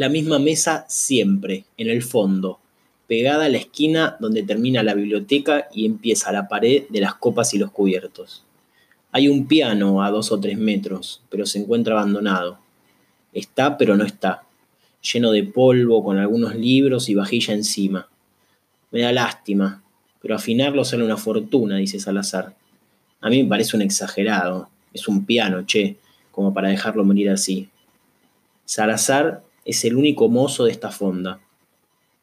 La misma mesa siempre, en el fondo, pegada a la esquina donde termina la biblioteca y empieza la pared de las copas y los cubiertos. Hay un piano a dos o tres metros, pero se encuentra abandonado. Está, pero no está, lleno de polvo, con algunos libros y vajilla encima. Me da lástima, pero afinarlo sale una fortuna, dice Salazar. A mí me parece un exagerado. Es un piano, che, como para dejarlo morir así. Salazar es el único mozo de esta fonda.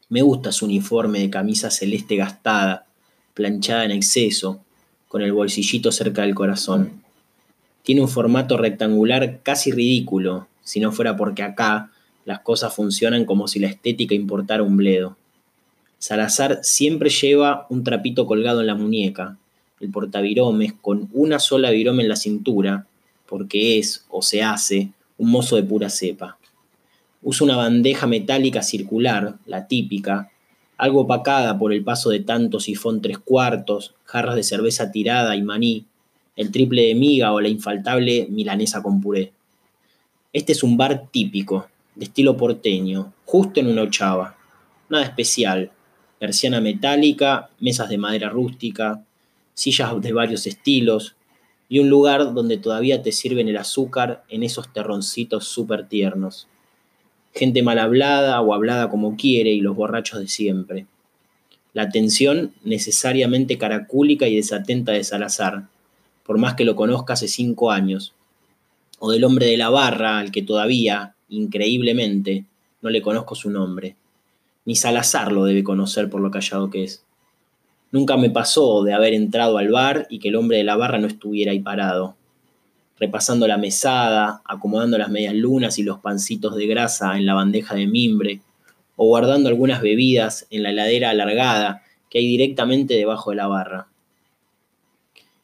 Me gusta su uniforme de camisa celeste gastada, planchada en exceso, con el bolsillito cerca del corazón. Tiene un formato rectangular casi ridículo, si no fuera porque acá las cosas funcionan como si la estética importara un bledo. Salazar siempre lleva un trapito colgado en la muñeca, el portaviromes con una sola virome en la cintura, porque es, o se hace, un mozo de pura cepa. Usa una bandeja metálica circular, la típica, algo opacada por el paso de tanto sifón tres cuartos, jarras de cerveza tirada y maní, el triple de miga o la infaltable milanesa con puré. Este es un bar típico, de estilo porteño, justo en una ochava. Nada especial. Persiana metálica, mesas de madera rústica, sillas de varios estilos y un lugar donde todavía te sirven el azúcar en esos terroncitos súper tiernos gente mal hablada o hablada como quiere y los borrachos de siempre. La atención necesariamente caracúlica y desatenta de Salazar, por más que lo conozca hace cinco años, o del hombre de la barra al que todavía, increíblemente, no le conozco su nombre. Ni Salazar lo debe conocer por lo callado que es. Nunca me pasó de haber entrado al bar y que el hombre de la barra no estuviera ahí parado, repasando la mesada, acomodando las medias lunas y los pancitos de grasa en la bandeja de mimbre, o guardando algunas bebidas en la heladera alargada que hay directamente debajo de la barra.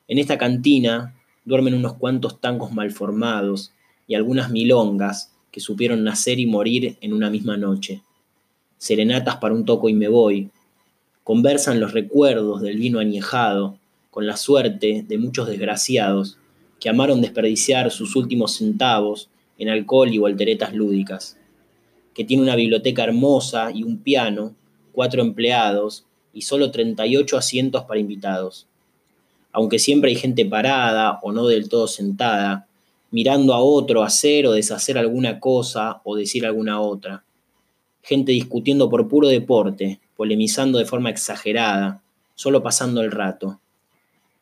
En esta cantina duermen unos cuantos tancos malformados y algunas milongas que supieron nacer y morir en una misma noche. Serenatas para un toco y me voy. Conversan los recuerdos del vino añejado con la suerte de muchos desgraciados que amaron desperdiciar sus últimos centavos en alcohol y volteretas lúdicas, que tiene una biblioteca hermosa y un piano, cuatro empleados y solo 38 asientos para invitados. Aunque siempre hay gente parada o no del todo sentada, mirando a otro hacer o deshacer alguna cosa o decir alguna otra. Gente discutiendo por puro deporte, polemizando de forma exagerada, solo pasando el rato.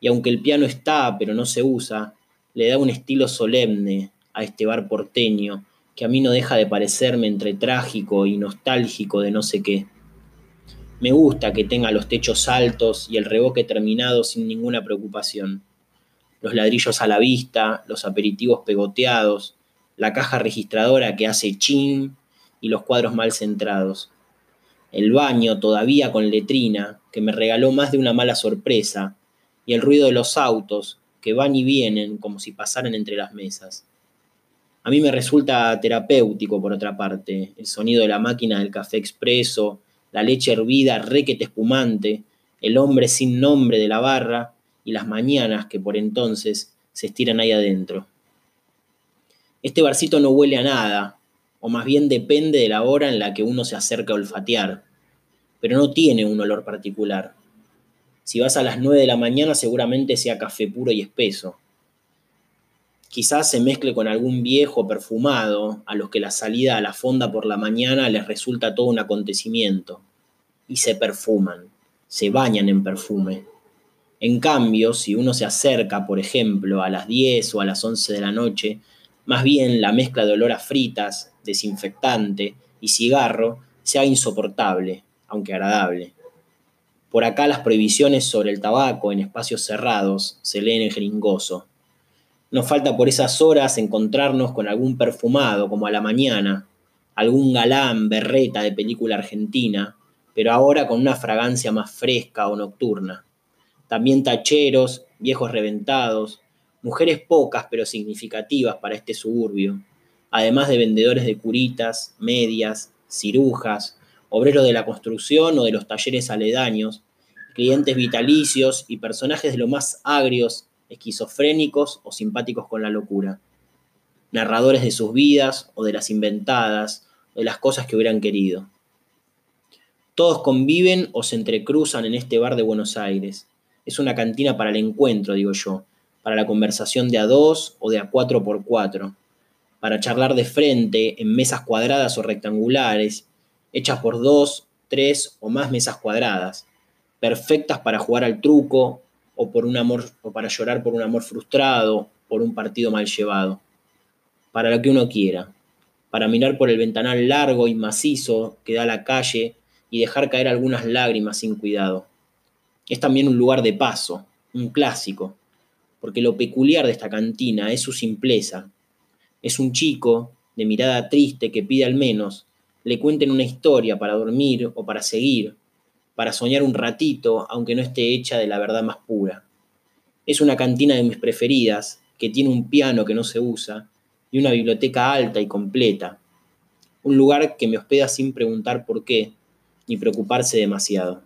Y aunque el piano está pero no se usa, le da un estilo solemne a este bar porteño que a mí no deja de parecerme entre trágico y nostálgico de no sé qué. Me gusta que tenga los techos altos y el reboque terminado sin ninguna preocupación. Los ladrillos a la vista, los aperitivos pegoteados, la caja registradora que hace chin y los cuadros mal centrados. El baño todavía con letrina, que me regaló más de una mala sorpresa, y el ruido de los autos, que van y vienen como si pasaran entre las mesas. A mí me resulta terapéutico, por otra parte, el sonido de la máquina del café expreso, la leche hervida requete espumante, el hombre sin nombre de la barra y las mañanas que por entonces se estiran ahí adentro. Este barcito no huele a nada, o más bien depende de la hora en la que uno se acerca a olfatear, pero no tiene un olor particular. Si vas a las 9 de la mañana seguramente sea café puro y espeso. Quizás se mezcle con algún viejo perfumado a los que la salida a la fonda por la mañana les resulta todo un acontecimiento. Y se perfuman, se bañan en perfume. En cambio, si uno se acerca, por ejemplo, a las 10 o a las 11 de la noche, más bien la mezcla de olor a fritas, desinfectante y cigarro sea insoportable, aunque agradable. Por acá las prohibiciones sobre el tabaco en espacios cerrados se leen en jeringoso. Nos falta por esas horas encontrarnos con algún perfumado, como a la mañana, algún galán berreta de película argentina, pero ahora con una fragancia más fresca o nocturna. También tacheros, viejos reventados, mujeres pocas pero significativas para este suburbio, además de vendedores de curitas, medias, cirujas, obreros de la construcción o de los talleres aledaños, clientes vitalicios y personajes de lo más agrios, esquizofrénicos o simpáticos con la locura. Narradores de sus vidas o de las inventadas, de las cosas que hubieran querido. Todos conviven o se entrecruzan en este bar de Buenos Aires. Es una cantina para el encuentro, digo yo, para la conversación de a dos o de a cuatro por cuatro, para charlar de frente en mesas cuadradas o rectangulares, hechas por dos, tres o más mesas cuadradas, perfectas para jugar al truco o, por un amor, o para llorar por un amor frustrado, por un partido mal llevado, para lo que uno quiera, para mirar por el ventanal largo y macizo que da a la calle y dejar caer algunas lágrimas sin cuidado. Es también un lugar de paso, un clásico, porque lo peculiar de esta cantina es su simpleza. Es un chico de mirada triste que pide al menos le cuenten una historia para dormir o para seguir, para soñar un ratito, aunque no esté hecha de la verdad más pura. Es una cantina de mis preferidas, que tiene un piano que no se usa y una biblioteca alta y completa. Un lugar que me hospeda sin preguntar por qué, ni preocuparse demasiado.